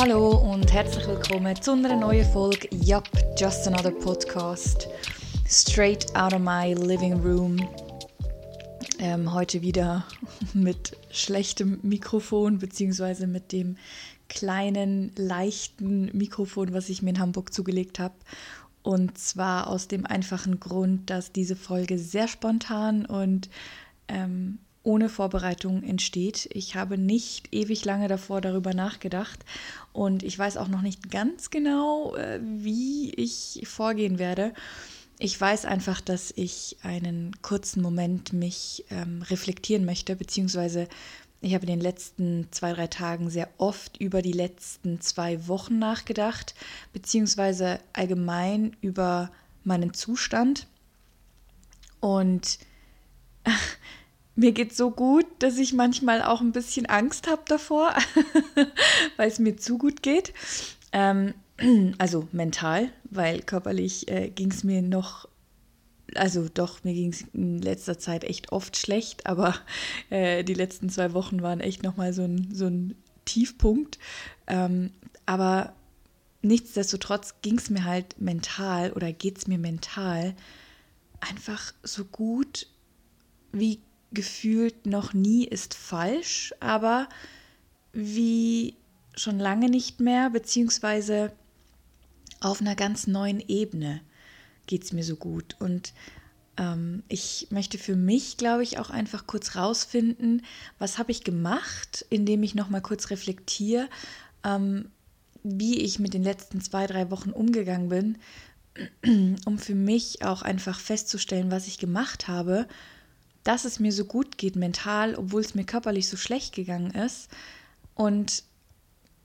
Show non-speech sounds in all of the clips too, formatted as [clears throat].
Hallo und herzlich willkommen zu einer neuen Folge Yup, Just Another Podcast. Straight out of my living room. Ähm, heute wieder [laughs] mit schlechtem Mikrofon, beziehungsweise mit dem kleinen, leichten Mikrofon, was ich mir in Hamburg zugelegt habe. Und zwar aus dem einfachen Grund, dass diese Folge sehr spontan und ähm, ohne Vorbereitung entsteht. Ich habe nicht ewig lange davor darüber nachgedacht und ich weiß auch noch nicht ganz genau, äh, wie ich vorgehen werde. Ich weiß einfach, dass ich einen kurzen Moment mich ähm, reflektieren möchte, beziehungsweise ich habe in den letzten zwei, drei Tagen sehr oft über die letzten zwei Wochen nachgedacht, beziehungsweise allgemein über meinen Zustand. Und [laughs] mir geht so gut, dass ich manchmal auch ein bisschen Angst habe davor, [laughs] weil es mir zu gut geht. Ähm, [clears throat] also mental, weil körperlich äh, ging es mir noch, also doch, mir ging es in letzter Zeit echt oft schlecht, aber [laughs] äh, die letzten zwei Wochen waren echt nochmal so ein, so ein Tiefpunkt. Ähm, aber nichtsdestotrotz ging es mir halt mental oder geht es mir mental einfach so gut wie gefühlt noch nie ist falsch, aber wie schon lange nicht mehr, beziehungsweise auf einer ganz neuen Ebene geht es mir so gut. Und ähm, ich möchte für mich, glaube ich, auch einfach kurz rausfinden, was habe ich gemacht, indem ich nochmal kurz reflektiere, ähm, wie ich mit den letzten zwei, drei Wochen umgegangen bin, [clears throat] um für mich auch einfach festzustellen, was ich gemacht habe dass es mir so gut geht mental, obwohl es mir körperlich so schlecht gegangen ist. Und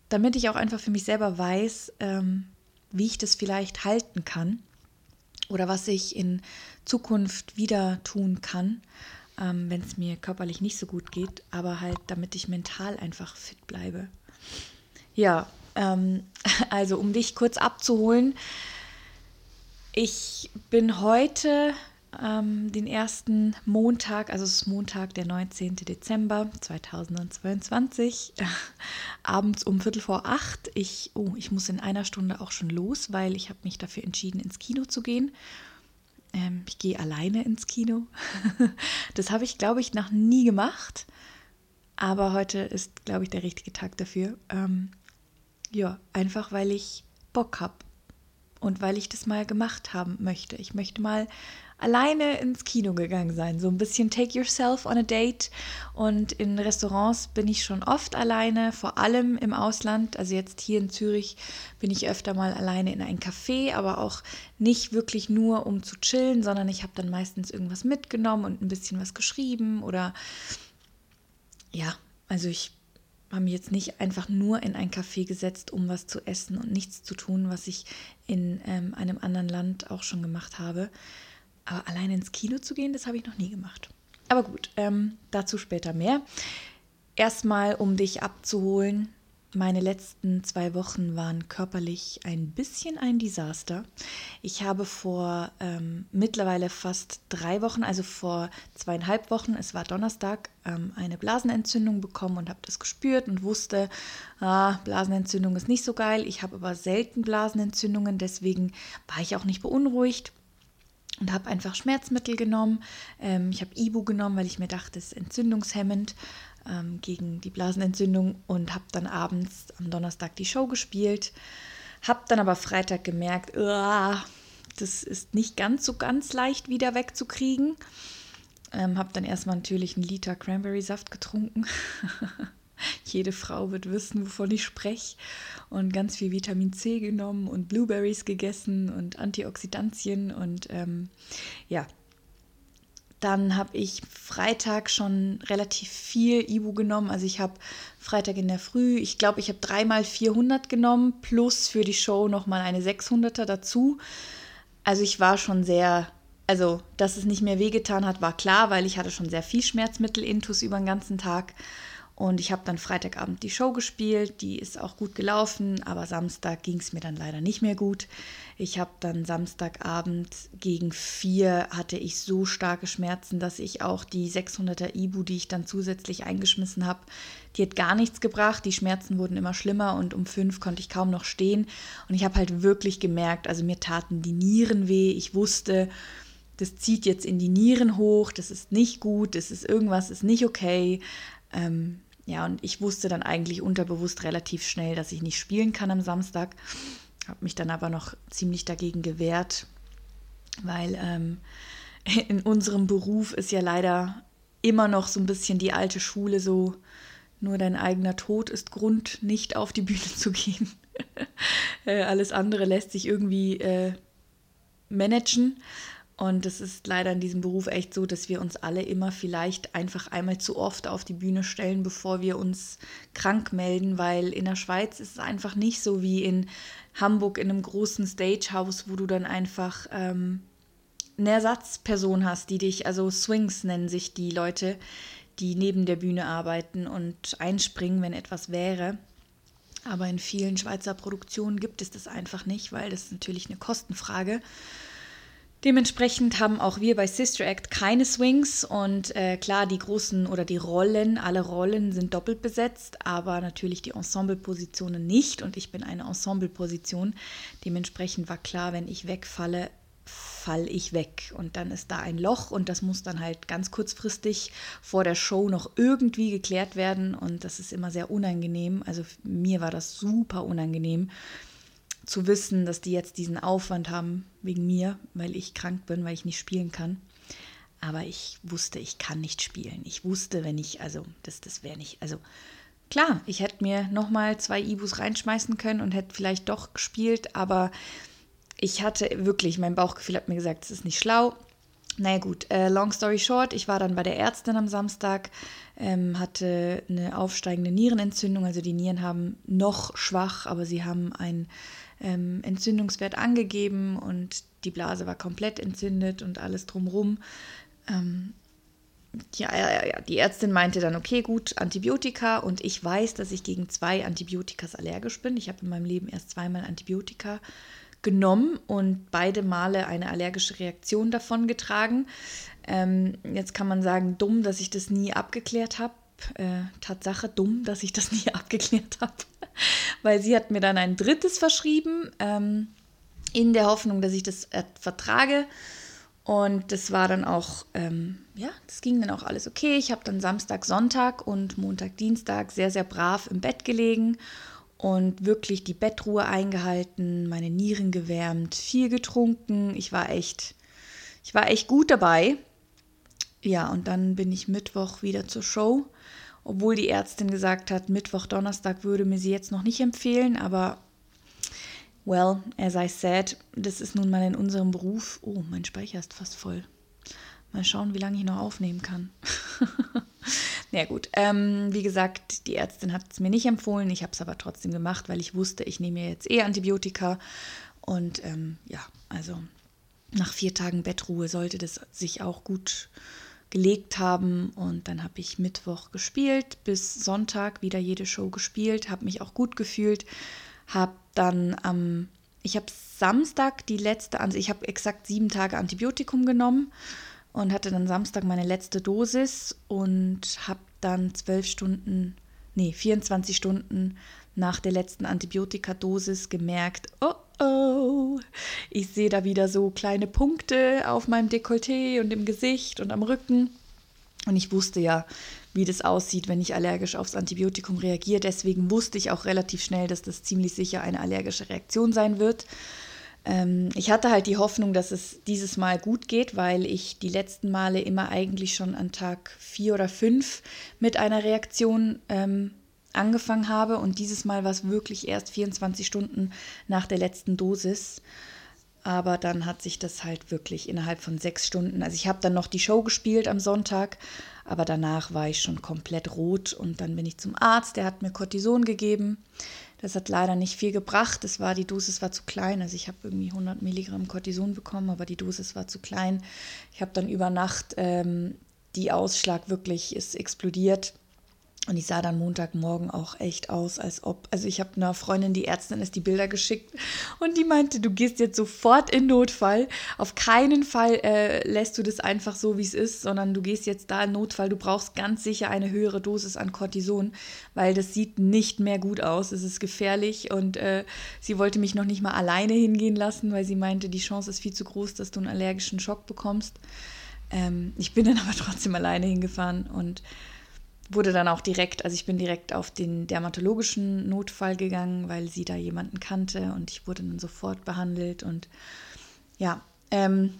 damit ich auch einfach für mich selber weiß, ähm, wie ich das vielleicht halten kann oder was ich in Zukunft wieder tun kann, ähm, wenn es mir körperlich nicht so gut geht, aber halt damit ich mental einfach fit bleibe. Ja, ähm, [laughs] also um dich kurz abzuholen, ich bin heute ähm, den ersten Montag, also es ist Montag, der 19. Dezember 2022, äh, [laughs] abends um Viertel vor acht. Ich, oh, ich muss in einer Stunde auch schon los, weil ich habe mich dafür entschieden, ins Kino zu gehen. Ähm, ich gehe alleine ins Kino. [laughs] das habe ich, glaube ich, noch nie gemacht. Aber heute ist, glaube ich, der richtige Tag dafür. Ähm, ja, einfach weil ich Bock habe und weil ich das mal gemacht haben möchte. Ich möchte mal alleine ins Kino gegangen sein. So ein bisschen take yourself on a date. Und in Restaurants bin ich schon oft alleine, vor allem im Ausland. Also jetzt hier in Zürich bin ich öfter mal alleine in ein Café, aber auch nicht wirklich nur um zu chillen, sondern ich habe dann meistens irgendwas mitgenommen und ein bisschen was geschrieben oder ja, also ich habe mich jetzt nicht einfach nur in ein Café gesetzt, um was zu essen und nichts zu tun, was ich in ähm, einem anderen Land auch schon gemacht habe. Aber alleine ins Kino zu gehen, das habe ich noch nie gemacht. Aber gut, ähm, dazu später mehr. Erstmal, um dich abzuholen, meine letzten zwei Wochen waren körperlich ein bisschen ein Desaster. Ich habe vor ähm, mittlerweile fast drei Wochen, also vor zweieinhalb Wochen, es war Donnerstag, ähm, eine Blasenentzündung bekommen und habe das gespürt und wusste, ah, Blasenentzündung ist nicht so geil. Ich habe aber selten Blasenentzündungen, deswegen war ich auch nicht beunruhigt und habe einfach Schmerzmittel genommen. Ähm, ich habe Ibu genommen, weil ich mir dachte, es ist entzündungshemmend ähm, gegen die Blasenentzündung und habe dann abends am Donnerstag die Show gespielt. Habe dann aber Freitag gemerkt, das ist nicht ganz so ganz leicht wieder wegzukriegen. Ähm, habe dann erstmal natürlich einen Liter Cranberry-Saft getrunken. [laughs] [laughs] Jede Frau wird wissen, wovon ich spreche. Und ganz viel Vitamin C genommen und Blueberries gegessen und Antioxidantien. Und ähm, ja, dann habe ich Freitag schon relativ viel Ibu genommen. Also ich habe Freitag in der Früh, ich glaube, ich habe dreimal 400 genommen, plus für die Show nochmal eine 600er dazu. Also ich war schon sehr, also dass es nicht mehr wehgetan hat, war klar, weil ich hatte schon sehr viel Schmerzmittel intus über den ganzen Tag. Und ich habe dann Freitagabend die Show gespielt, die ist auch gut gelaufen, aber Samstag ging es mir dann leider nicht mehr gut. Ich habe dann Samstagabend gegen vier hatte ich so starke Schmerzen, dass ich auch die 600er Ibu, die ich dann zusätzlich eingeschmissen habe, die hat gar nichts gebracht. Die Schmerzen wurden immer schlimmer und um fünf konnte ich kaum noch stehen. Und ich habe halt wirklich gemerkt, also mir taten die Nieren weh. Ich wusste, das zieht jetzt in die Nieren hoch, das ist nicht gut, das ist irgendwas, ist nicht okay. Ähm, ja, und ich wusste dann eigentlich unterbewusst relativ schnell, dass ich nicht spielen kann am Samstag. Habe mich dann aber noch ziemlich dagegen gewehrt, weil ähm, [laughs] in unserem Beruf ist ja leider immer noch so ein bisschen die alte Schule so, nur dein eigener Tod ist Grund, nicht auf die Bühne zu gehen. [laughs] äh, alles andere lässt sich irgendwie äh, managen. Und es ist leider in diesem Beruf echt so, dass wir uns alle immer vielleicht einfach einmal zu oft auf die Bühne stellen, bevor wir uns krank melden, weil in der Schweiz ist es einfach nicht so wie in Hamburg in einem großen Stagehouse, wo du dann einfach ähm, eine Ersatzperson hast, die dich, also Swings nennen sich die Leute, die neben der Bühne arbeiten und einspringen, wenn etwas wäre. Aber in vielen Schweizer Produktionen gibt es das einfach nicht, weil das ist natürlich eine Kostenfrage. Dementsprechend haben auch wir bei Sister Act keine Swings und äh, klar, die großen oder die Rollen, alle Rollen sind doppelt besetzt, aber natürlich die Ensemblepositionen nicht und ich bin eine Ensembleposition. Dementsprechend war klar, wenn ich wegfalle, falle ich weg und dann ist da ein Loch und das muss dann halt ganz kurzfristig vor der Show noch irgendwie geklärt werden und das ist immer sehr unangenehm. Also mir war das super unangenehm zu wissen, dass die jetzt diesen Aufwand haben wegen mir, weil ich krank bin, weil ich nicht spielen kann. Aber ich wusste, ich kann nicht spielen. Ich wusste, wenn ich, also das, das wäre nicht, also klar, ich hätte mir nochmal zwei Ibus reinschmeißen können und hätte vielleicht doch gespielt, aber ich hatte wirklich, mein Bauchgefühl hat mir gesagt, es ist nicht schlau. Naja gut, äh, long story short, ich war dann bei der Ärztin am Samstag, ähm, hatte eine aufsteigende Nierenentzündung, also die Nieren haben noch schwach, aber sie haben ein ähm, Entzündungswert angegeben und die Blase war komplett entzündet und alles drumrum. Ähm, ja, ja, ja, die Ärztin meinte dann, okay, gut, Antibiotika und ich weiß, dass ich gegen zwei Antibiotikas allergisch bin. Ich habe in meinem Leben erst zweimal Antibiotika genommen und beide Male eine allergische Reaktion davon getragen. Ähm, jetzt kann man sagen, dumm, dass ich das nie abgeklärt habe. Äh, Tatsache dumm, dass ich das nie [laughs] abgeklärt habe weil sie hat mir dann ein drittes verschrieben, ähm, in der Hoffnung, dass ich das äh, vertrage. Und das war dann auch, ähm, ja, das ging dann auch alles okay. Ich habe dann Samstag, Sonntag und Montag, Dienstag sehr, sehr brav im Bett gelegen und wirklich die Bettruhe eingehalten, meine Nieren gewärmt, viel getrunken. Ich war echt, ich war echt gut dabei. Ja, und dann bin ich Mittwoch wieder zur Show obwohl die Ärztin gesagt hat, Mittwoch, Donnerstag würde mir sie jetzt noch nicht empfehlen, aber well, as I said, das ist nun mal in unserem Beruf. Oh, mein Speicher ist fast voll. Mal schauen, wie lange ich noch aufnehmen kann. [laughs] Na ja, gut, ähm, wie gesagt, die Ärztin hat es mir nicht empfohlen. Ich habe es aber trotzdem gemacht, weil ich wusste, ich nehme jetzt eh Antibiotika. Und ähm, ja, also nach vier Tagen Bettruhe sollte das sich auch gut gelegt haben. Und dann habe ich Mittwoch gespielt, bis Sonntag wieder jede Show gespielt, habe mich auch gut gefühlt, habe dann am, ich habe Samstag die letzte, also ich habe exakt sieben Tage Antibiotikum genommen und hatte dann Samstag meine letzte Dosis und habe dann zwölf Stunden, nee, 24 Stunden nach der letzten Antibiotikadosis gemerkt, oh oh, ich sehe da wieder so kleine Punkte auf meinem Dekolleté und im Gesicht und am Rücken. Und ich wusste ja, wie das aussieht, wenn ich allergisch aufs Antibiotikum reagiere. Deswegen wusste ich auch relativ schnell, dass das ziemlich sicher eine allergische Reaktion sein wird. Ähm, ich hatte halt die Hoffnung, dass es dieses Mal gut geht, weil ich die letzten Male immer eigentlich schon an Tag vier oder fünf mit einer Reaktion ähm, angefangen habe. Und dieses Mal war es wirklich erst 24 Stunden nach der letzten Dosis. Aber dann hat sich das halt wirklich innerhalb von sechs Stunden. Also ich habe dann noch die Show gespielt am Sonntag, aber danach war ich schon komplett rot und dann bin ich zum Arzt, der hat mir Cortison gegeben. Das hat leider nicht viel gebracht. Das war, die Dosis war zu klein. Also ich habe irgendwie 100 Milligramm Cortison bekommen, aber die Dosis war zu klein. Ich habe dann über Nacht ähm, die Ausschlag wirklich ist explodiert Und ich sah dann Montagmorgen auch echt aus, als ob, also ich habe einer Freundin, die Ärztin ist, die Bilder geschickt und die meinte, du gehst jetzt sofort in Notfall. Auf keinen Fall äh, lässt du das einfach so, wie es ist, sondern du gehst jetzt da in Notfall. Du brauchst ganz sicher eine höhere Dosis an Cortison, weil das sieht nicht mehr gut aus. Es ist gefährlich und äh, sie wollte mich noch nicht mal alleine hingehen lassen, weil sie meinte, die Chance ist viel zu groß, dass du einen allergischen Schock bekommst. Ähm, ich bin dann aber trotzdem alleine hingefahren und wurde dann auch direkt, also ich bin direkt auf den dermatologischen Notfall gegangen, weil sie da jemanden kannte und ich wurde dann sofort behandelt und ja, ähm,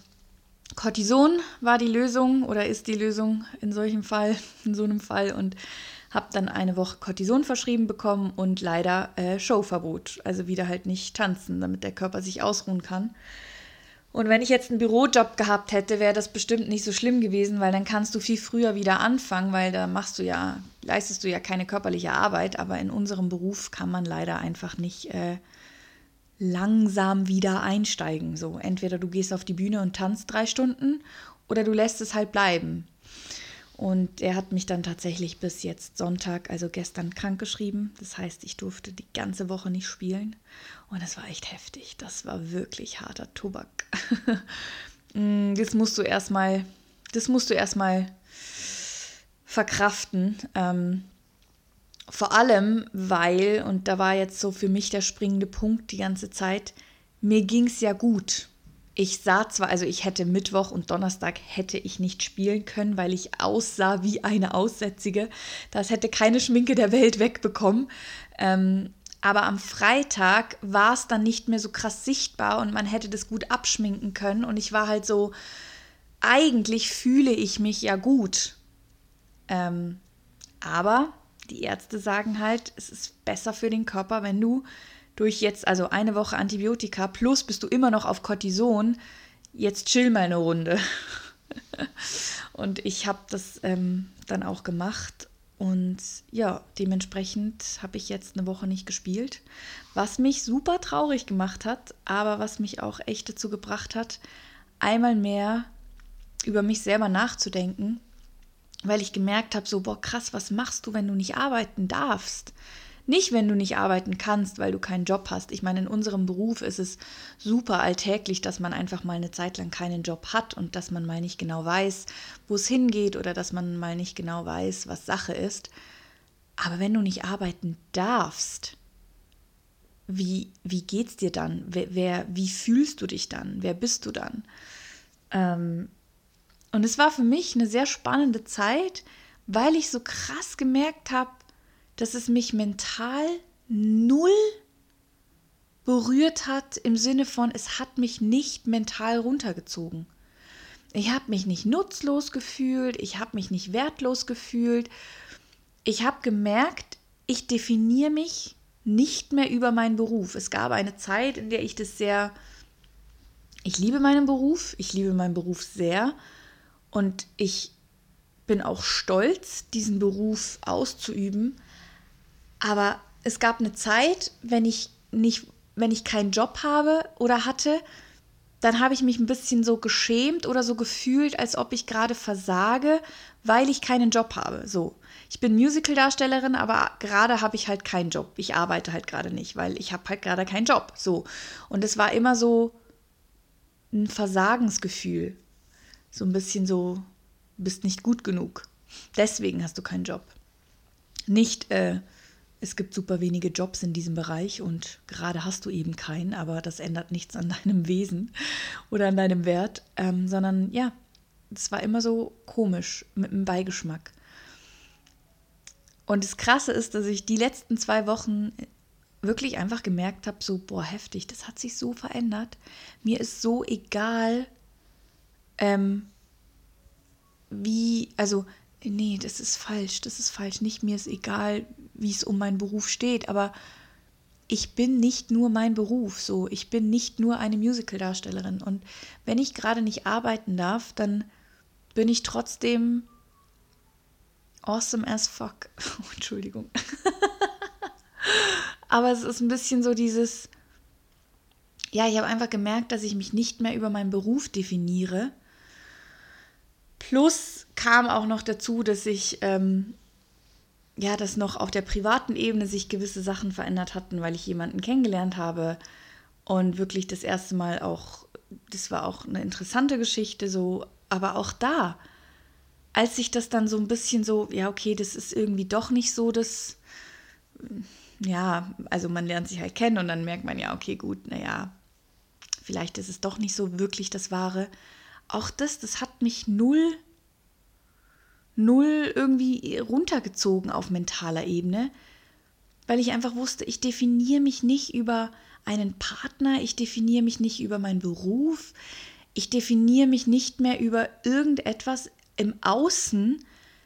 Cortison war die Lösung oder ist die Lösung in solchem Fall, [laughs] in so einem Fall und habe dann eine Woche Cortison verschrieben bekommen und leider äh, Showverbot, also wieder halt nicht tanzen, damit der Körper sich ausruhen kann. Und wenn ich jetzt einen Bürojob gehabt hätte, wäre das bestimmt nicht so schlimm gewesen, weil dann kannst du viel früher wieder anfangen, weil da machst du ja, leistest du ja keine körperliche Arbeit, aber in unserem Beruf kann man leider einfach nicht äh, langsam wieder einsteigen. So, entweder du gehst auf die Bühne und tanzt drei Stunden oder du lässt es halt bleiben. Und er hat mich dann tatsächlich bis jetzt Sonntag, also gestern, krank geschrieben. Das heißt, ich durfte die ganze Woche nicht spielen. Und das war echt heftig. Das war wirklich harter Tobak. [laughs] Mm, das musst du erstmal, das musst du erstmal verkraften. Ähm, vor allem, weil, und da war jetzt so für mich der springende Punkt die ganze Zeit, mir ging es ja gut. Ich sah zwar, also ich hätte Mittwoch und Donnerstag hätte ich nicht spielen können, weil ich aussah wie eine Aussätzige. Das hätte keine Schminke der Welt wegbekommen. Ähm, aber am Freitag war es dann nicht mehr so krass sichtbar und man hätte das gut abschminken können. Und ich war halt so, eigentlich fühle ich mich ja gut. Ähm, aber die Ärzte sagen halt, es ist besser für den Körper, wenn du durch jetzt, also eine Woche Antibiotika, plus bist du immer noch auf Cortison, jetzt chill mal eine Runde. [laughs] und ich habe das ähm, dann auch gemacht und ja, dementsprechend habe ich jetzt eine Woche nicht gespielt, was mich super traurig gemacht hat, aber was mich auch echt dazu gebracht hat, einmal mehr über mich selber nachzudenken, weil ich gemerkt habe, so, boah, krass, was machst du, wenn du nicht arbeiten darfst? Nicht, wenn du nicht arbeiten kannst, weil du keinen Job hast. Ich meine, in unserem Beruf ist es super alltäglich, dass man einfach mal eine Zeit lang keinen Job hat und dass man mal nicht genau weiß, wo es hingeht oder dass man mal nicht genau weiß, was Sache ist. Aber wenn du nicht arbeiten darfst, wie, wie geht's dir dann? Wer, wer, wie fühlst du dich dann? Wer bist du dann? Ähm, und es war für mich eine sehr spannende Zeit, weil ich so krass gemerkt habe, dass es mich mental null berührt hat im Sinne von, es hat mich nicht mental runtergezogen. Ich habe mich nicht nutzlos gefühlt, ich habe mich nicht wertlos gefühlt. Ich habe gemerkt, ich definiere mich nicht mehr über meinen Beruf. Es gab eine Zeit, in der ich das sehr, ich liebe meinen Beruf, ich liebe meinen Beruf sehr und ich bin auch stolz, diesen Beruf auszuüben. Aber es gab eine Zeit, wenn ich nicht, wenn ich keinen Job habe oder hatte, dann habe ich mich ein bisschen so geschämt oder so gefühlt, als ob ich gerade versage, weil ich keinen Job habe. So, ich bin Musical-Darstellerin, aber gerade habe ich halt keinen Job. Ich arbeite halt gerade nicht, weil ich habe halt gerade keinen Job. So und es war immer so ein Versagensgefühl, so ein bisschen so, bist nicht gut genug. Deswegen hast du keinen Job. Nicht äh, es gibt super wenige Jobs in diesem Bereich und gerade hast du eben keinen, aber das ändert nichts an [laughs] deinem Wesen oder an deinem Wert, ähm, sondern ja, es war immer so komisch mit einem Beigeschmack. Und das Krasse ist, dass ich die letzten zwei Wochen wirklich einfach gemerkt habe, so, boah, heftig, das hat sich so verändert. Mir ist so egal, ähm, wie, also nee, das ist falsch, das ist falsch. Nicht mir ist egal, wie es um meinen Beruf steht, aber ich bin nicht nur mein Beruf, so ich bin nicht nur eine Musical-Darstellerin und wenn ich gerade nicht arbeiten darf, dann bin ich trotzdem awesome as fuck. [laughs] Oh, Entschuldigung. [laughs] aber es ist ein bisschen so dieses, ja, ich habe einfach gemerkt, dass ich mich nicht mehr über meinen Beruf definiere. Plus kam auch noch dazu, dass ich ähm, ja, dass noch auf der privaten Ebene sich gewisse Sachen verändert hatten, weil ich jemanden kennengelernt habe und wirklich das erste Mal auch, das war auch eine interessante Geschichte, so, aber auch da, als ich das dann so ein bisschen so, ja, okay, das ist irgendwie doch nicht so das, ja, also man lernt sich halt kennen und dann merkt man ja, okay, gut, naja, vielleicht ist es doch nicht so wirklich das Wahre. Auch das, das hat mich null null irgendwie runtergezogen auf mentaler Ebene, weil ich einfach wusste, ich definiere mich nicht über einen Partner, ich definiere mich nicht über meinen Beruf, ich definiere mich nicht mehr über irgendetwas im Außen,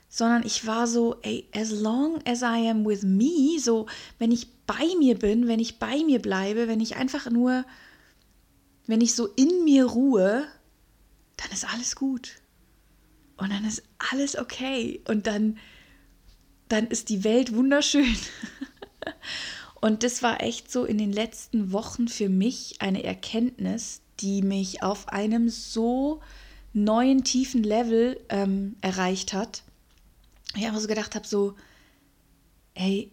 sondern ich war so, ey, as long as I am with me, so, wenn ich bei mir bin, wenn ich bei mir bleibe, wenn ich einfach nur, wenn ich so in mir ruhe, dann ist alles gut. Und dann ist alles okay. Und dann, dann ist die Welt wunderschön. [laughs] Und das war echt so in den letzten Wochen für mich eine Erkenntnis, die mich auf einem so neuen, tiefen Level ähm, erreicht hat. Ich einfach so gedacht habe, so, ey,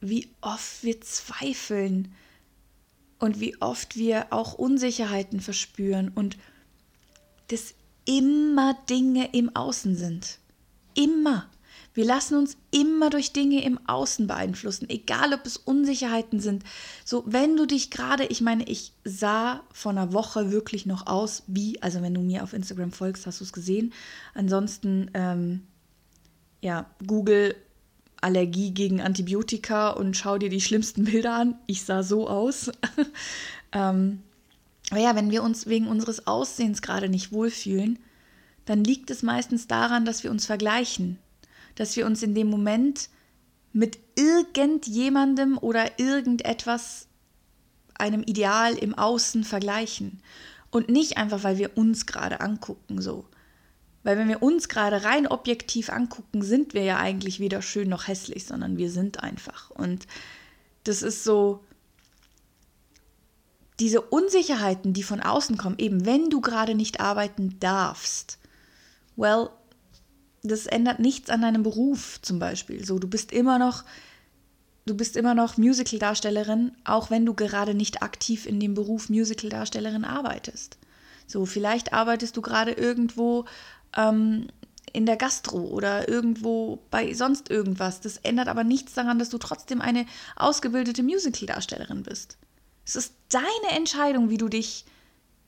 wie oft wir zweifeln und wie oft wir auch Unsicherheiten verspüren und das immer Dinge im Außen sind. Immer. Wir lassen uns immer durch Dinge im Außen beeinflussen, egal ob es Unsicherheiten sind. So, wenn du dich gerade, ich meine, ich sah vor einer Woche wirklich noch aus wie, also wenn du mir auf Instagram folgst, hast du es gesehen. Ansonsten, ähm, ja, Google Allergie gegen Antibiotika und schau dir die schlimmsten Bilder an. Ich sah so aus. [laughs] ähm, aber ja, wenn wir uns wegen unseres Aussehens gerade nicht wohlfühlen, dann liegt es meistens daran, dass wir uns vergleichen, dass wir uns in dem Moment mit irgendjemandem oder irgendetwas, einem Ideal im Außen vergleichen. Und nicht einfach, weil wir uns gerade angucken, so. Weil wenn wir uns gerade rein objektiv angucken, sind wir ja eigentlich weder schön noch hässlich, sondern wir sind einfach. Und das ist so, diese Unsicherheiten, die von außen kommen, eben wenn du gerade nicht arbeiten darfst, well, das ändert nichts an deinem Beruf zum Beispiel. So, du bist immer noch, du bist immer noch Musical-Darstellerin, auch wenn du gerade nicht aktiv in dem Beruf Musical-Darstellerin arbeitest. So, vielleicht arbeitest du gerade irgendwo ähm, in der Gastro oder irgendwo bei sonst irgendwas. Das ändert aber nichts daran, dass du trotzdem eine ausgebildete Musical-Darstellerin bist. Es ist deine Entscheidung, wie du dich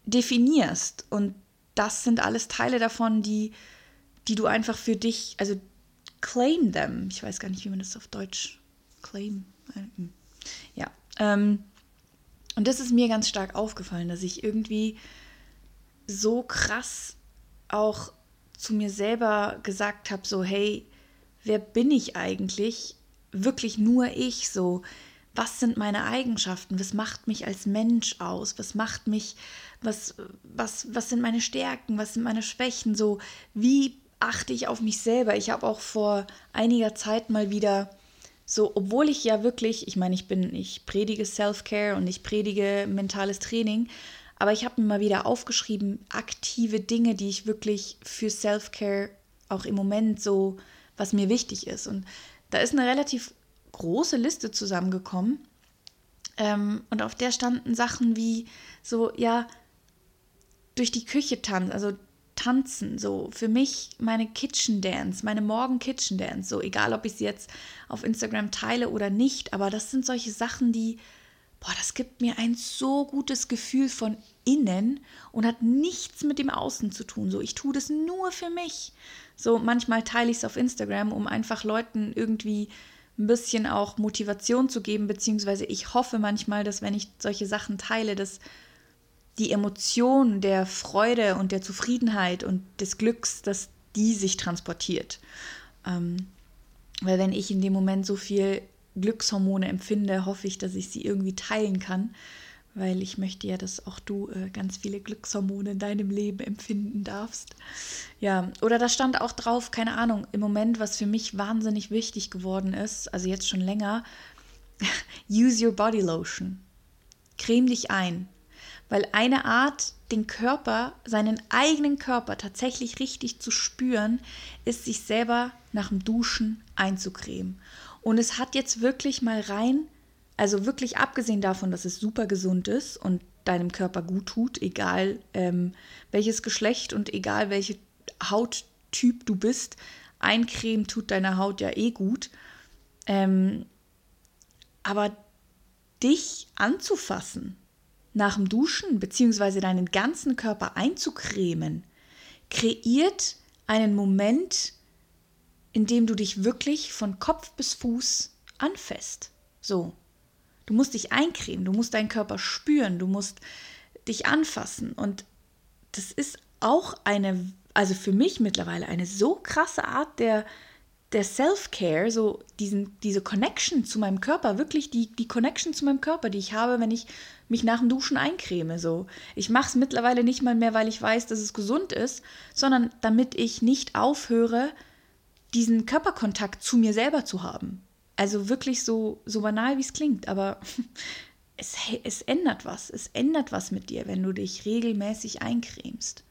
definierst. Und das sind alles Teile davon, die, die du einfach für dich, also claim them. Ich weiß gar nicht, wie man das auf Deutsch claim. Ja. Ähm, und das ist mir ganz stark aufgefallen, dass ich irgendwie so krass auch zu mir selber gesagt habe, so hey, wer bin ich eigentlich? Wirklich nur ich, so was sind meine Eigenschaften, was macht mich als Mensch aus, was macht mich, was, was, was sind meine Stärken, was sind meine Schwächen, so wie achte ich auf mich selber. Ich habe auch vor einiger Zeit mal wieder so, obwohl ich ja wirklich, ich meine, ich bin, ich predige Self-Care und ich predige mentales Training, aber ich habe mir mal wieder aufgeschrieben, aktive Dinge, die ich wirklich für Self-Care auch im Moment so, was mir wichtig ist. Und da ist eine relativ große Liste zusammengekommen. Ähm, und auf der standen Sachen wie so, ja, durch die Küche tanzen, also tanzen, so für mich meine Kitchen Dance, meine Morgen Kitchen Dance, so egal ob ich sie jetzt auf Instagram teile oder nicht, aber das sind solche Sachen, die, boah, das gibt mir ein so gutes Gefühl von innen und hat nichts mit dem Außen zu tun. So, ich tue das nur für mich. So, manchmal teile ich es auf Instagram, um einfach Leuten irgendwie ein bisschen auch Motivation zu geben, beziehungsweise ich hoffe manchmal, dass wenn ich solche Sachen teile, dass die Emotion der Freude und der Zufriedenheit und des Glücks, dass die sich transportiert. Ähm, weil wenn ich in dem Moment so viel Glückshormone empfinde, hoffe ich, dass ich sie irgendwie teilen kann weil ich möchte ja, dass auch du äh, ganz viele Glückshormone in deinem Leben empfinden darfst. Ja, oder da stand auch drauf, keine Ahnung, im Moment, was für mich wahnsinnig wichtig geworden ist, also jetzt schon länger, [laughs] use your body lotion. Creme dich ein. Weil eine Art, den Körper, seinen eigenen Körper tatsächlich richtig zu spüren, ist sich selber nach dem Duschen einzucremen. Und es hat jetzt wirklich mal rein, also wirklich abgesehen davon, dass es super gesund ist und deinem Körper gut tut, egal ähm, welches Geschlecht und egal welche Hauttyp du bist, eincremen tut deiner Haut ja eh gut. Ähm, aber dich anzufassen, nach dem Duschen bzw. deinen ganzen Körper einzucremen, kreiert einen Moment, in dem du dich wirklich von Kopf bis Fuß anfasst. So. Du musst dich eincremen, du musst deinen Körper spüren, du musst dich anfassen. Und das ist auch eine, also für mich mittlerweile eine so krasse Art der, der Self-Care, so diesen, diese Connection zu meinem Körper, wirklich die, die Connection zu meinem Körper, die ich habe, wenn ich mich nach dem Duschen eincreme. So. Ich mache es mittlerweile nicht mal mehr, weil ich weiß, dass es gesund ist, sondern damit ich nicht aufhöre, diesen Körperkontakt zu mir selber zu haben. Also wirklich so, so banal, wie es klingt, aber [laughs] es, es ändert was. Es ändert was mit dir, wenn du dich regelmäßig eincremst.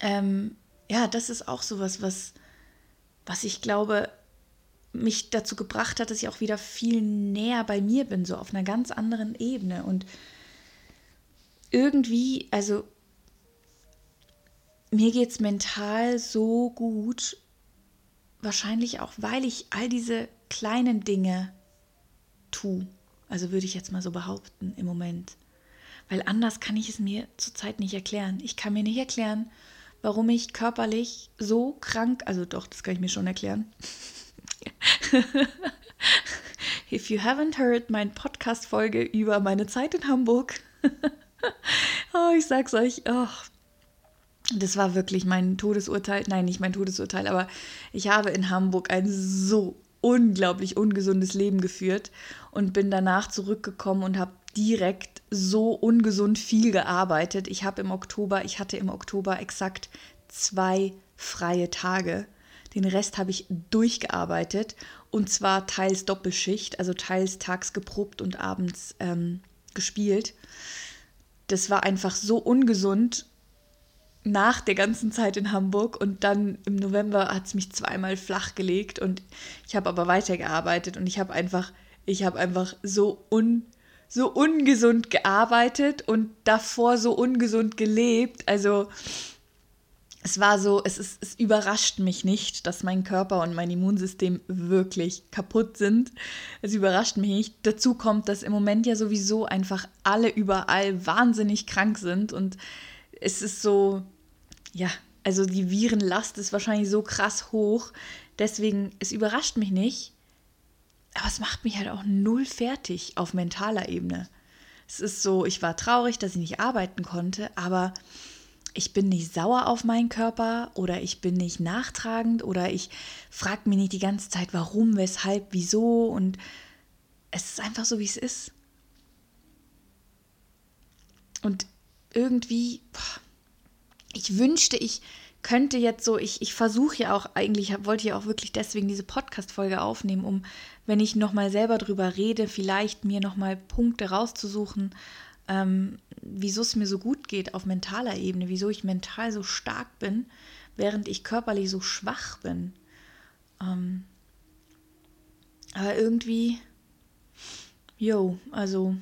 Ähm, ja, das ist auch sowas, was, was ich glaube, mich dazu gebracht hat, dass ich auch wieder viel näher bei mir bin, so auf einer ganz anderen Ebene. Und irgendwie, also mir geht es mental so gut, wahrscheinlich auch, weil ich all diese kleinen Dinge tue. Also würde ich jetzt mal so behaupten im Moment. Weil anders kann ich es mir zurzeit nicht erklären. Ich kann mir nicht erklären, warum ich körperlich so krank, also doch, das kann ich mir schon erklären. [laughs] If you haven't heard meine Podcast-Folge über meine Zeit in Hamburg, [laughs] oh, ich sag's euch, oh, das war wirklich mein Todesurteil. Nein, nicht mein Todesurteil, aber ich habe in Hamburg ein so unglaublich ungesundes Leben geführt und bin danach zurückgekommen und habe direkt so ungesund viel gearbeitet. Ich habe im Oktober, ich hatte im Oktober exakt zwei freie Tage. Den Rest habe ich durchgearbeitet und zwar teils Doppelschicht, also teils tags geprobt und abends ähm, gespielt. Das war einfach so ungesund nach der ganzen Zeit in Hamburg und dann im November hat es mich zweimal flach gelegt und ich habe aber weitergearbeitet und ich habe einfach, ich habe einfach so un, so ungesund gearbeitet und davor so ungesund gelebt. Also es war so, es, ist, es überrascht mich nicht, dass mein Körper und mein Immunsystem wirklich kaputt sind. Es überrascht mich nicht. Dazu kommt, dass im Moment ja sowieso einfach alle überall wahnsinnig krank sind und es ist so, ja, also die Virenlast ist wahrscheinlich so krass hoch. Deswegen, es überrascht mich nicht. Aber es macht mich halt auch null fertig auf mentaler Ebene. Es ist so, ich war traurig, dass ich nicht arbeiten konnte, aber ich bin nicht sauer auf meinen Körper oder ich bin nicht nachtragend oder ich frage mich nicht die ganze Zeit, warum, weshalb, wieso und es ist einfach so, wie es ist. Und irgendwie, ich wünschte, ich könnte jetzt so, ich, ich versuche ja auch, eigentlich wollte ich auch wirklich deswegen diese Podcast-Folge aufnehmen, um, wenn ich nochmal selber drüber rede, vielleicht mir nochmal Punkte rauszusuchen, ähm, wieso es mir so gut geht auf mentaler Ebene, wieso ich mental so stark bin, während ich körperlich so schwach bin. Ähm, aber irgendwie, yo, also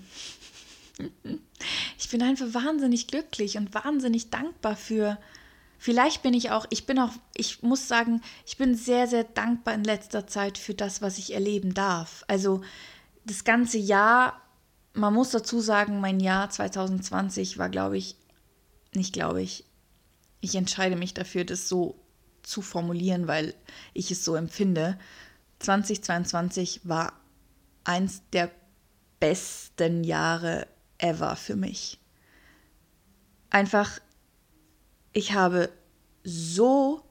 [laughs] ich bin einfach wahnsinnig glücklich und wahnsinnig dankbar für. Vielleicht bin ich auch, ich bin auch, ich muss sagen, ich bin sehr, sehr dankbar in letzter Zeit für das, was ich erleben darf. Also das ganze Jahr, man muss dazu sagen, mein Jahr 2020 war, glaube ich, nicht glaube ich, ich entscheide mich dafür, das so zu formulieren, weil ich es so empfinde. 2022 war eins der besten Jahre ever für mich. Einfach, ich habe so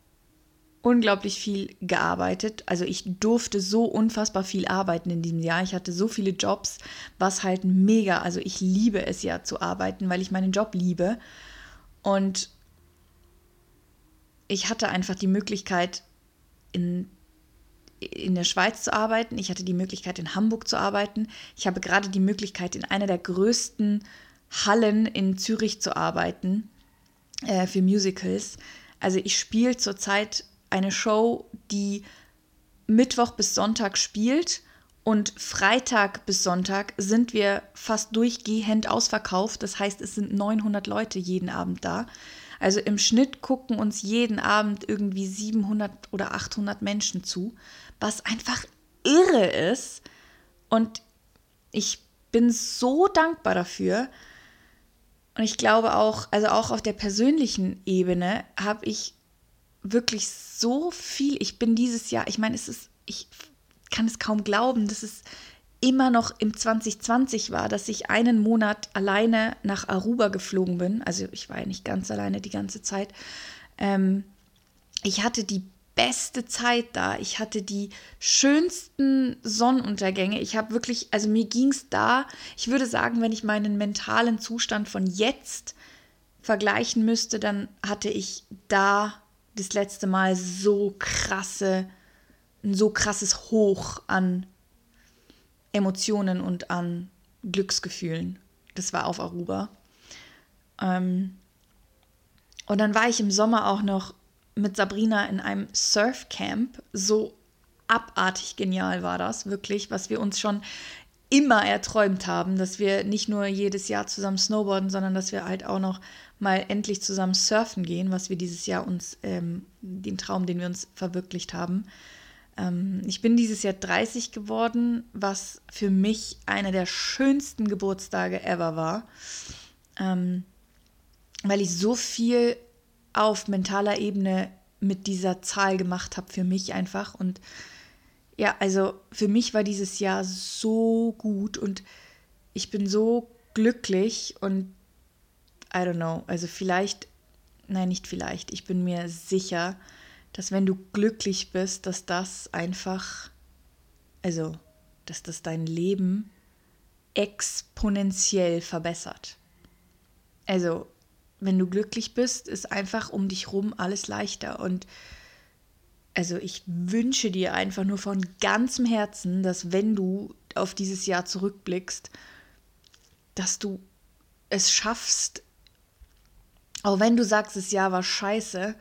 unglaublich viel gearbeitet. Also ich durfte so unfassbar viel arbeiten in diesem Jahr. Ich hatte so viele Jobs, was halt mega, also ich liebe es ja zu arbeiten, weil ich meinen Job liebe. Und ich hatte einfach die Möglichkeit, in in der Schweiz zu arbeiten, ich hatte die Möglichkeit in Hamburg zu arbeiten, ich habe gerade die Möglichkeit in einer der größten Hallen in Zürich zu arbeiten äh, für Musicals. Also ich spiele zurzeit eine Show, die Mittwoch bis Sonntag spielt und Freitag bis Sonntag sind wir fast durchgehend ausverkauft. Das heißt, es sind 900 Leute jeden Abend da. Also im Schnitt gucken uns jeden Abend irgendwie 700 oder 800 Menschen zu, was einfach irre ist. Und ich bin so dankbar dafür. Und ich glaube auch, also auch auf der persönlichen Ebene habe ich wirklich so viel. Ich bin dieses Jahr, ich meine, es ist, ich kann es kaum glauben, dass es immer noch im 2020 war, dass ich einen Monat alleine nach Aruba geflogen bin. Also ich war ja nicht ganz alleine die ganze Zeit. Ähm, ich hatte die beste Zeit da. Ich hatte die schönsten Sonnenuntergänge. Ich habe wirklich, also mir ging es da, ich würde sagen, wenn ich meinen mentalen Zustand von jetzt vergleichen müsste, dann hatte ich da das letzte Mal so krasse, ein so krasses Hoch an Emotionen und an Glücksgefühlen. Das war auf Aruba. Ähm, und dann war ich im Sommer auch noch mit Sabrina in einem Surfcamp. So abartig genial war das, wirklich, was wir uns schon immer erträumt haben, dass wir nicht nur jedes Jahr zusammen snowboarden, sondern dass wir halt auch noch mal endlich zusammen surfen gehen, was wir dieses Jahr uns, ähm, den Traum, den wir uns verwirklicht haben. Ähm, ich bin dieses Jahr 30 geworden, was für mich einer der schönsten Geburtstage ever war, ähm, weil ich so viel auf mentaler Ebene mit dieser Zahl gemacht habe für mich einfach. Und ja, also für mich war dieses Jahr so gut und ich bin so glücklich und I don't know, also vielleicht, nein, nicht vielleicht, ich bin mir sicher, dass wenn du glücklich bist, dass das einfach, also, dass das dein Leben exponentiell verbessert. Also, wenn du glücklich bist, ist einfach um dich rum alles leichter. Und also ich wünsche dir einfach nur von ganzem Herzen, dass wenn du auf dieses Jahr zurückblickst, dass du es schaffst, auch wenn du sagst, das Jahr war scheiße,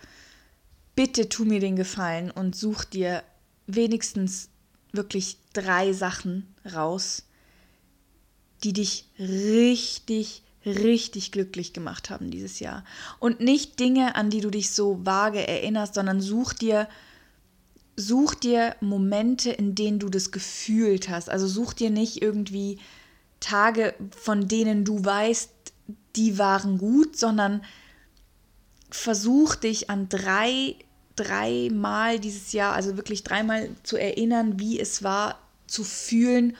bitte tu mir den Gefallen und such dir wenigstens wirklich drei Sachen raus, die dich richtig richtig glücklich gemacht haben dieses Jahr. Und nicht Dinge, an die du dich so vage erinnerst, sondern such dir, such dir Momente, in denen du das gefühlt hast. Also such dir nicht irgendwie Tage, von denen du weißt, die waren gut, sondern versuch dich an drei, dreimal dieses Jahr, also wirklich dreimal zu erinnern, wie es war, zu fühlen,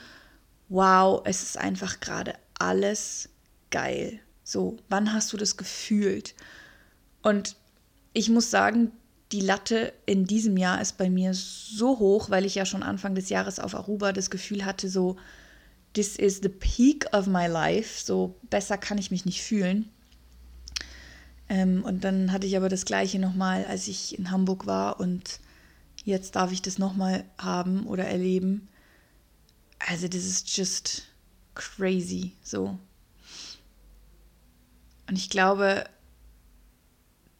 wow, es ist einfach gerade alles geil. So, wann hast du das gefühlt? Und ich muss sagen, die Latte in diesem Jahr ist bei mir so hoch, weil ich ja schon Anfang des Jahres auf Aruba das Gefühl hatte, so, this is the peak of my life, so besser kann ich mich nicht fühlen. Ähm, und dann hatte ich aber das gleiche nochmal, als ich in Hamburg war und jetzt darf ich das nochmal haben oder erleben. Also das ist just crazy, so. Und ich glaube,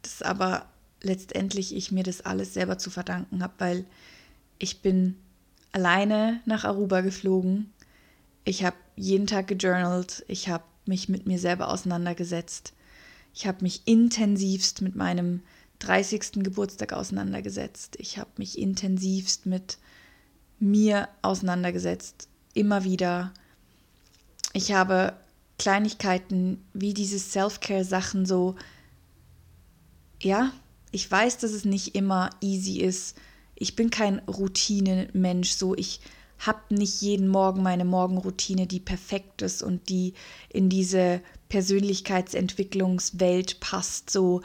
dass aber letztendlich ich mir das alles selber zu verdanken habe, weil ich bin alleine nach Aruba geflogen. Ich habe jeden Tag gejournalt. Ich habe mich mit mir selber auseinandergesetzt. Ich habe mich intensivst mit meinem 30. Geburtstag auseinandergesetzt. Ich habe mich intensivst mit mir auseinandergesetzt. Immer wieder. Ich habe Kleinigkeiten wie diese Self-Care-Sachen so, ja, ich weiß, dass es nicht immer easy ist. Ich bin kein Routine-Mensch, so ich habe nicht jeden Morgen meine Morgenroutine, die perfekt ist und die in diese Persönlichkeitsentwicklungswelt passt. So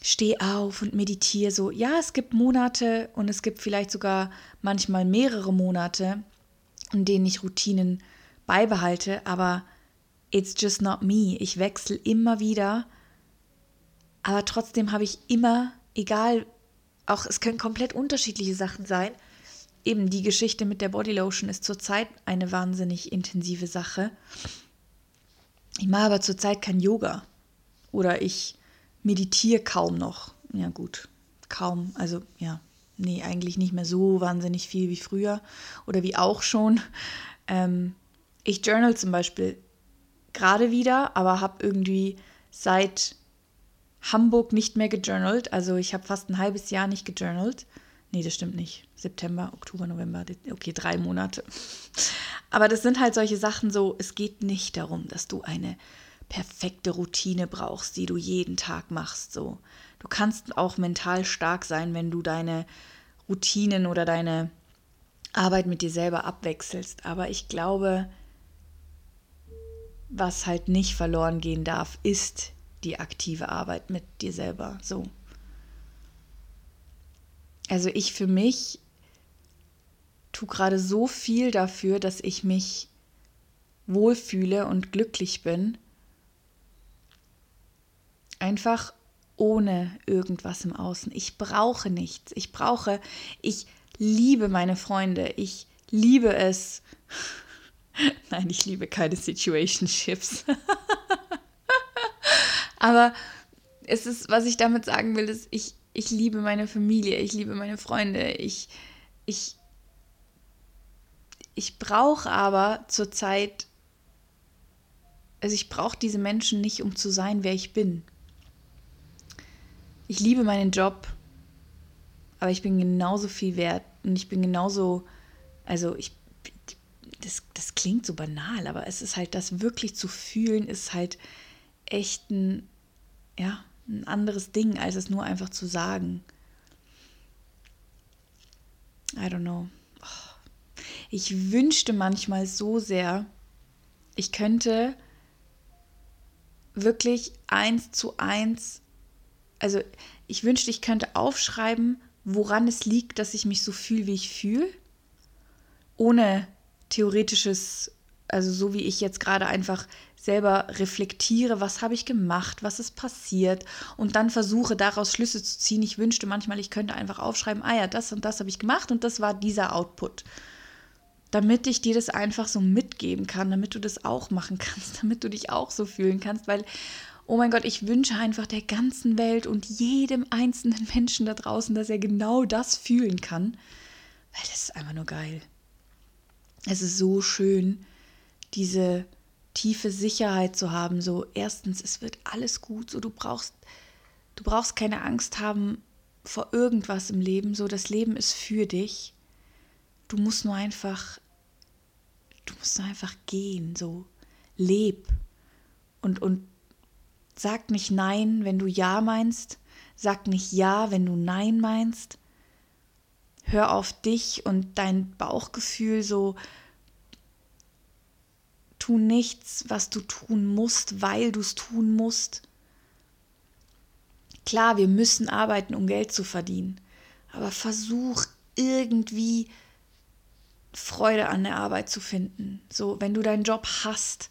steh auf und meditiere. So ja, es gibt Monate und es gibt vielleicht sogar manchmal mehrere Monate, in denen ich Routinen beibehalte, aber it's just not me. Ich wechsle immer wieder, aber trotzdem habe ich immer, egal, auch es können komplett unterschiedliche Sachen sein. Eben die Geschichte mit der Bodylotion ist zurzeit eine wahnsinnig intensive Sache. Ich mache aber zurzeit kein Yoga. Oder ich meditiere kaum noch. Ja, gut, kaum. Also, ja, nee, eigentlich nicht mehr so wahnsinnig viel wie früher oder wie auch schon. Ähm, ich journal zum Beispiel gerade wieder, aber habe irgendwie seit Hamburg nicht mehr gejournalt. Also ich habe fast ein halbes Jahr nicht gejournalt. Nee, das stimmt nicht. September, Oktober, November, okay, drei Monate. [laughs] Aber das sind halt solche Sachen so, es geht nicht darum, dass du eine perfekte Routine brauchst, die du jeden Tag machst. So. Du kannst auch mental stark sein, wenn du deine Routinen oder deine Arbeit mit dir selber abwechselst. Aber ich glaube, was halt nicht verloren gehen darf, ist die aktive Arbeit mit dir selber. So. Also ich für mich tue gerade so viel dafür, dass ich mich wohlfühle und glücklich bin. Einfach ohne irgendwas im Außen. Ich brauche nichts. Ich brauche, ich liebe meine Freunde. Ich liebe es. [laughs] Nein, ich liebe keine Situationships. [laughs] Aber es ist, was ich damit sagen will, ist, ich, ich liebe meine Familie, ich liebe meine Freunde, ich, ich, ich brauche aber zurzeit, also ich brauche diese Menschen nicht, um zu sein, wer ich bin. Ich liebe meinen Job, aber ich bin genauso viel wert und ich bin genauso, also ich, das, das klingt so banal, aber es ist halt, das wirklich zu fühlen, ist halt echt ein, ja, ein anderes Ding, als es nur einfach zu sagen. I don't know. Ich wünschte manchmal so sehr, ich könnte wirklich eins zu eins, also ich wünschte, ich könnte aufschreiben, woran es liegt, dass ich mich so fühle, wie ich fühle, ohne theoretisches, also so wie ich jetzt gerade einfach selber reflektiere, was habe ich gemacht, was ist passiert und dann versuche daraus Schlüsse zu ziehen. Ich wünschte manchmal, ich könnte einfach aufschreiben, ah ja, das und das habe ich gemacht und das war dieser Output. Damit ich dir das einfach so mitgeben kann, damit du das auch machen kannst, [laughs] damit du dich auch so fühlen kannst, weil, oh mein Gott, ich wünsche einfach der ganzen Welt und jedem einzelnen [laughs] Menschen da draußen, dass er genau das fühlen kann, weil das ist einfach nur geil. Es ist so schön, diese tiefe Sicherheit zu haben, so erstens, es wird alles gut, so du brauchst, du brauchst keine Angst haben vor irgendwas im Leben, so das Leben ist für dich. Du musst nur einfach, du musst nur einfach gehen, so leb. Und, und sag nicht nein, wenn du ja meinst, sag nicht ja, wenn du nein meinst. Hör auf dich und dein Bauchgefühl so Tu nichts, was du tun musst, weil du es tun musst. Klar, wir müssen arbeiten, um Geld zu verdienen, aber versuch irgendwie Freude an der Arbeit zu finden. So, wenn du deinen Job hast,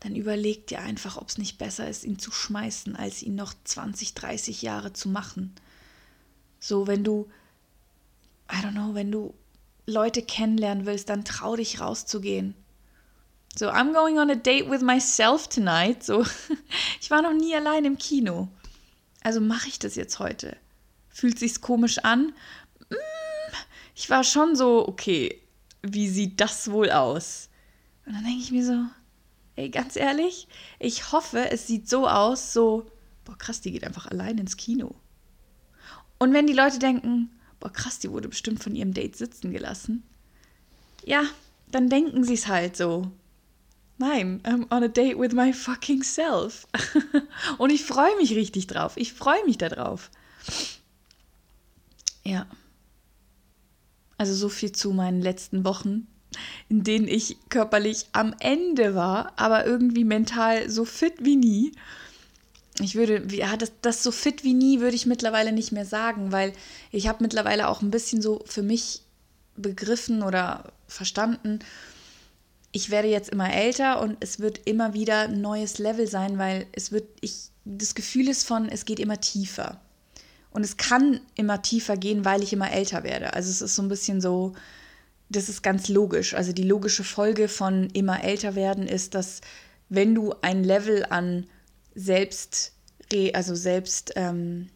dann überleg dir einfach, ob es nicht besser ist, ihn zu schmeißen, als ihn noch 20, 30 Jahre zu machen. So, wenn du, I don't know, wenn du Leute kennenlernen willst, dann trau dich rauszugehen. So, I'm going on a date with myself tonight. So, [laughs] ich war noch nie allein im Kino. Also mache ich das jetzt heute. Fühlt sich's komisch an? Mm, ich war schon so, okay, wie sieht das wohl aus? Und dann denke ich mir so, ey, ganz ehrlich, ich hoffe, es sieht so aus, so, boah, krass, die geht einfach allein ins Kino. Und wenn die Leute denken, boah, krass, die wurde bestimmt von ihrem Date sitzen gelassen, ja, dann denken sie es halt so. Nein, I'm on a date with my fucking self. [laughs] Und ich freue mich richtig drauf. Ich freue mich darauf. Ja. Also so viel zu meinen letzten Wochen, in denen ich körperlich am Ende war, aber irgendwie mental so fit wie nie. Ich würde, ja, das, das so fit wie nie würde ich mittlerweile nicht mehr sagen, weil ich habe mittlerweile auch ein bisschen so für mich begriffen oder verstanden, ich werde jetzt immer älter und es wird immer wieder ein neues Level sein, weil es wird, ich, das Gefühl ist von, es geht immer tiefer. Und es kann immer tiefer gehen, weil ich immer älter werde. Also es ist so ein bisschen so, das ist ganz logisch. Also die logische Folge von immer älter werden ist, dass wenn du ein Level an Selbst, also Selbst, ähm,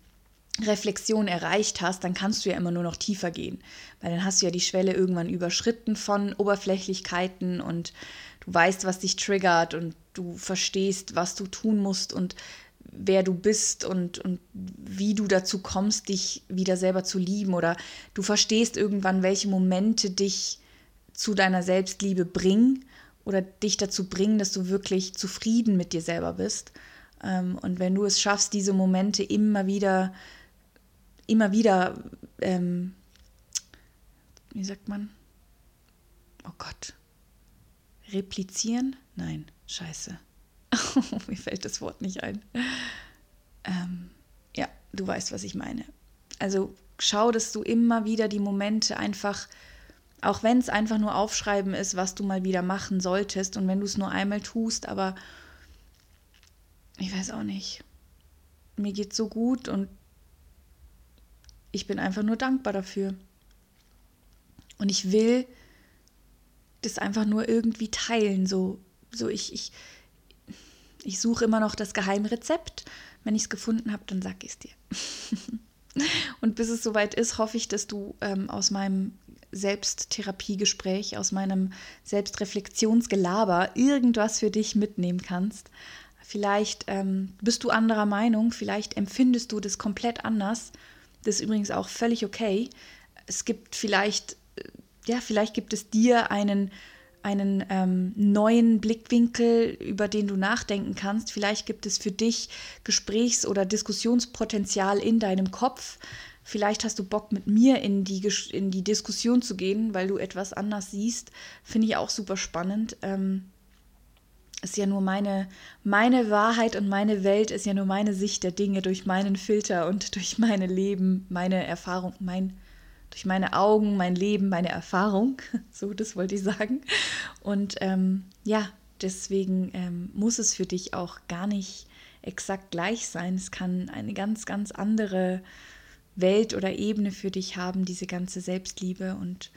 Reflexion erreicht hast, dann kannst du ja immer nur noch tiefer gehen, weil dann hast du ja die Schwelle irgendwann überschritten von Oberflächlichkeiten und du weißt, was dich triggert und du verstehst, was du tun musst und wer du bist und, und wie du dazu kommst, dich wieder selber zu lieben oder du verstehst irgendwann, welche Momente dich zu deiner Selbstliebe bringen oder dich dazu bringen, dass du wirklich zufrieden mit dir selber bist. Ähm, und wenn du es schaffst, diese Momente immer wieder immer wieder, ähm, wie sagt man? Oh Gott. Replizieren? Nein, scheiße. [laughs] Mir fällt das Wort nicht ein. Ähm, ja, du weißt, was ich meine. Also schau, dass du immer wieder die Momente einfach, auch wenn es einfach nur aufschreiben ist, was du mal wieder machen solltest und wenn du es nur einmal tust, aber ich weiß auch nicht. Mir geht so gut und ich bin einfach nur dankbar dafür. Und ich will das einfach nur irgendwie teilen. So, so ich, ich, ich suche immer noch das geheime Rezept. Wenn ich es gefunden habe, dann sag ich es dir. [laughs] Und bis es soweit ist, hoffe ich, dass du ähm, aus meinem Selbsttherapiegespräch, aus meinem Selbstreflexionsgelaber irgendwas für dich mitnehmen kannst. Vielleicht ähm, bist du anderer Meinung, vielleicht empfindest du das komplett anders das ist übrigens auch völlig okay. Es gibt vielleicht, äh, ja, vielleicht gibt es dir einen, einen ähm, neuen Blickwinkel, über den du nachdenken kannst. Vielleicht gibt es für dich Gesprächs- oder Diskussionspotenzial in deinem Kopf. Vielleicht hast du Bock, mit mir in die, in die Diskussion zu gehen, weil du etwas anders siehst. Finde ich auch super spannend. Ähm, ist ja nur meine, meine Wahrheit und meine Welt ist ja nur meine Sicht der Dinge durch meinen Filter und [laughs] durch meine Leben, meine Erfahrung, mein, durch meine Augen, mein Leben, meine Erfahrung. [laughs] So, das wollte ich sagen. Und ähm, ja, deswegen ähm, muss es für dich auch gar nicht exakt gleich sein. Es kann eine ganz, ganz andere Welt oder Ebene für dich haben, diese ganze Selbstliebe und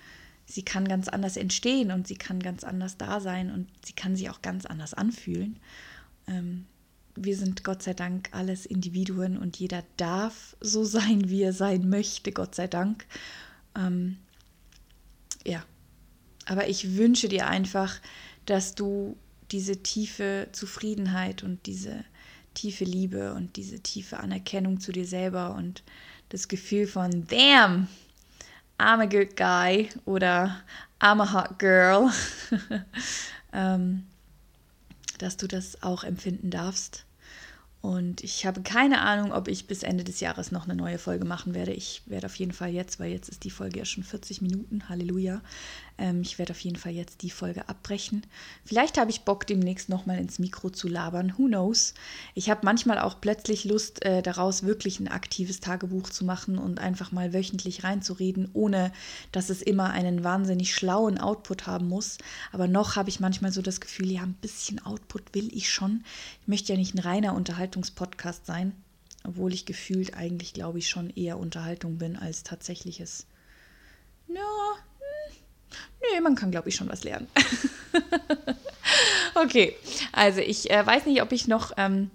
sie kann ganz anders entstehen und sie kann ganz anders da sein und sie kann sich auch ganz anders anfühlen. Ähm, wir sind Gott sei Dank alles Individuen und jeder darf so sein, wie er sein möchte, Gott sei Dank. Ähm, ja, aber ich wünsche dir einfach, dass du diese tiefe Zufriedenheit und diese tiefe Liebe und diese tiefe Anerkennung zu dir selber und das Gefühl von, damn, I'm a good guy oder I'm a hot girl, [laughs] ähm, dass du das auch empfinden darfst. Und ich habe keine Ahnung, ob ich bis Ende des Jahres noch eine neue Folge machen werde. Ich werde auf jeden Fall jetzt, weil jetzt ist die Folge ja schon 40 Minuten, Halleluja. Ähm, ich werde auf jeden Fall jetzt die Folge abbrechen. Vielleicht habe ich Bock, demnächst nochmal ins Mikro zu labern. Who knows? Ich habe manchmal auch plötzlich Lust, äh, daraus wirklich ein aktives Tagebuch zu machen und einfach mal wöchentlich reinzureden, ohne dass es immer einen wahnsinnig schlauen Output haben muss. Aber noch habe ich manchmal so das Gefühl, ja, ein bisschen Output will ich schon. Ich möchte ja nicht ein reiner Unterhaltung Unterhaltungspodcast sein, obwohl ich gefühlt eigentlich, glaube ich, schon eher Unterhaltung bin als tatsächliches. Ja, nee, man kann, glaube ich, schon was lernen. [laughs] okay, also ich äh, weiß nicht, ob ich noch ähm,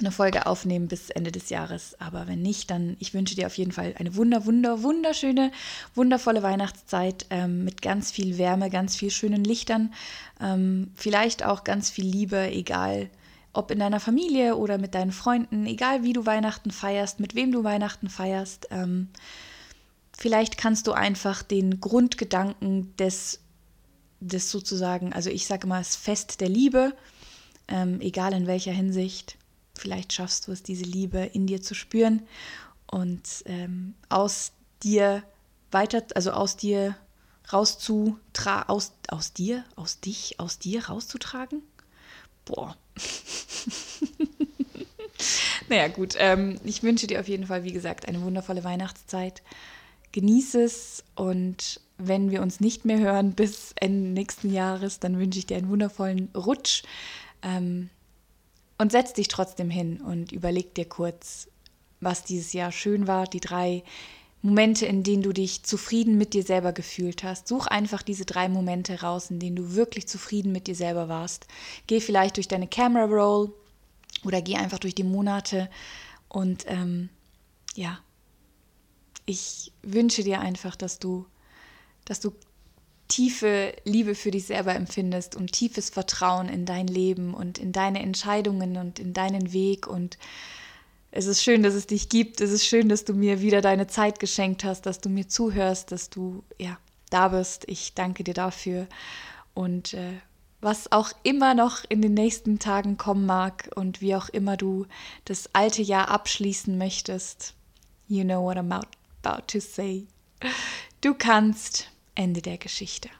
eine Folge aufnehme bis Ende des Jahres, aber wenn nicht, dann ich wünsche dir auf jeden Fall eine wunder, wunder, wunderschöne, wundervolle Weihnachtszeit ähm, mit ganz viel Wärme, ganz viel schönen Lichtern, ähm, vielleicht auch ganz viel Liebe, egal ob in deiner Familie oder mit deinen Freunden, egal wie du Weihnachten feierst, mit wem du Weihnachten feierst. Ähm, vielleicht kannst du einfach den Grundgedanken des, des sozusagen, also ich sage mal, das Fest der Liebe, ähm, egal in welcher Hinsicht, vielleicht schaffst du es, diese Liebe in dir zu spüren und ähm, aus dir weiter, also aus dir rauszutragen, aus, aus dir, aus dich, aus dir rauszutragen. Boah, [laughs] naja, gut. Ähm, ich wünsche dir auf jeden Fall, wie gesagt, eine wundervolle Weihnachtszeit. Genieße es und wenn wir uns nicht mehr hören bis Ende nächsten Jahres, dann wünsche ich dir einen wundervollen Rutsch. Ähm, und setz dich trotzdem hin und überleg dir kurz, was dieses Jahr schön war, die drei Momente, in denen du dich zufrieden mit dir selber gefühlt hast. Such einfach diese drei Momente raus, in denen du wirklich zufrieden mit dir selber warst. Geh vielleicht durch deine Camera Roll oder geh einfach durch die Monate und ähm, ja, ich wünsche dir einfach, dass du, dass du tiefe Liebe für dich selber empfindest und tiefes Vertrauen in dein Leben und in deine Entscheidungen und in deinen Weg und es ist schön, dass es dich gibt. Es ist schön, dass du mir wieder deine Zeit geschenkt hast, dass du mir zuhörst, dass du ja da bist. Ich danke dir dafür. Und äh, was auch immer noch in den nächsten Tagen kommen mag und wie auch immer du das alte Jahr abschließen möchtest, you know what I'm about to say. Du kannst Ende der Geschichte.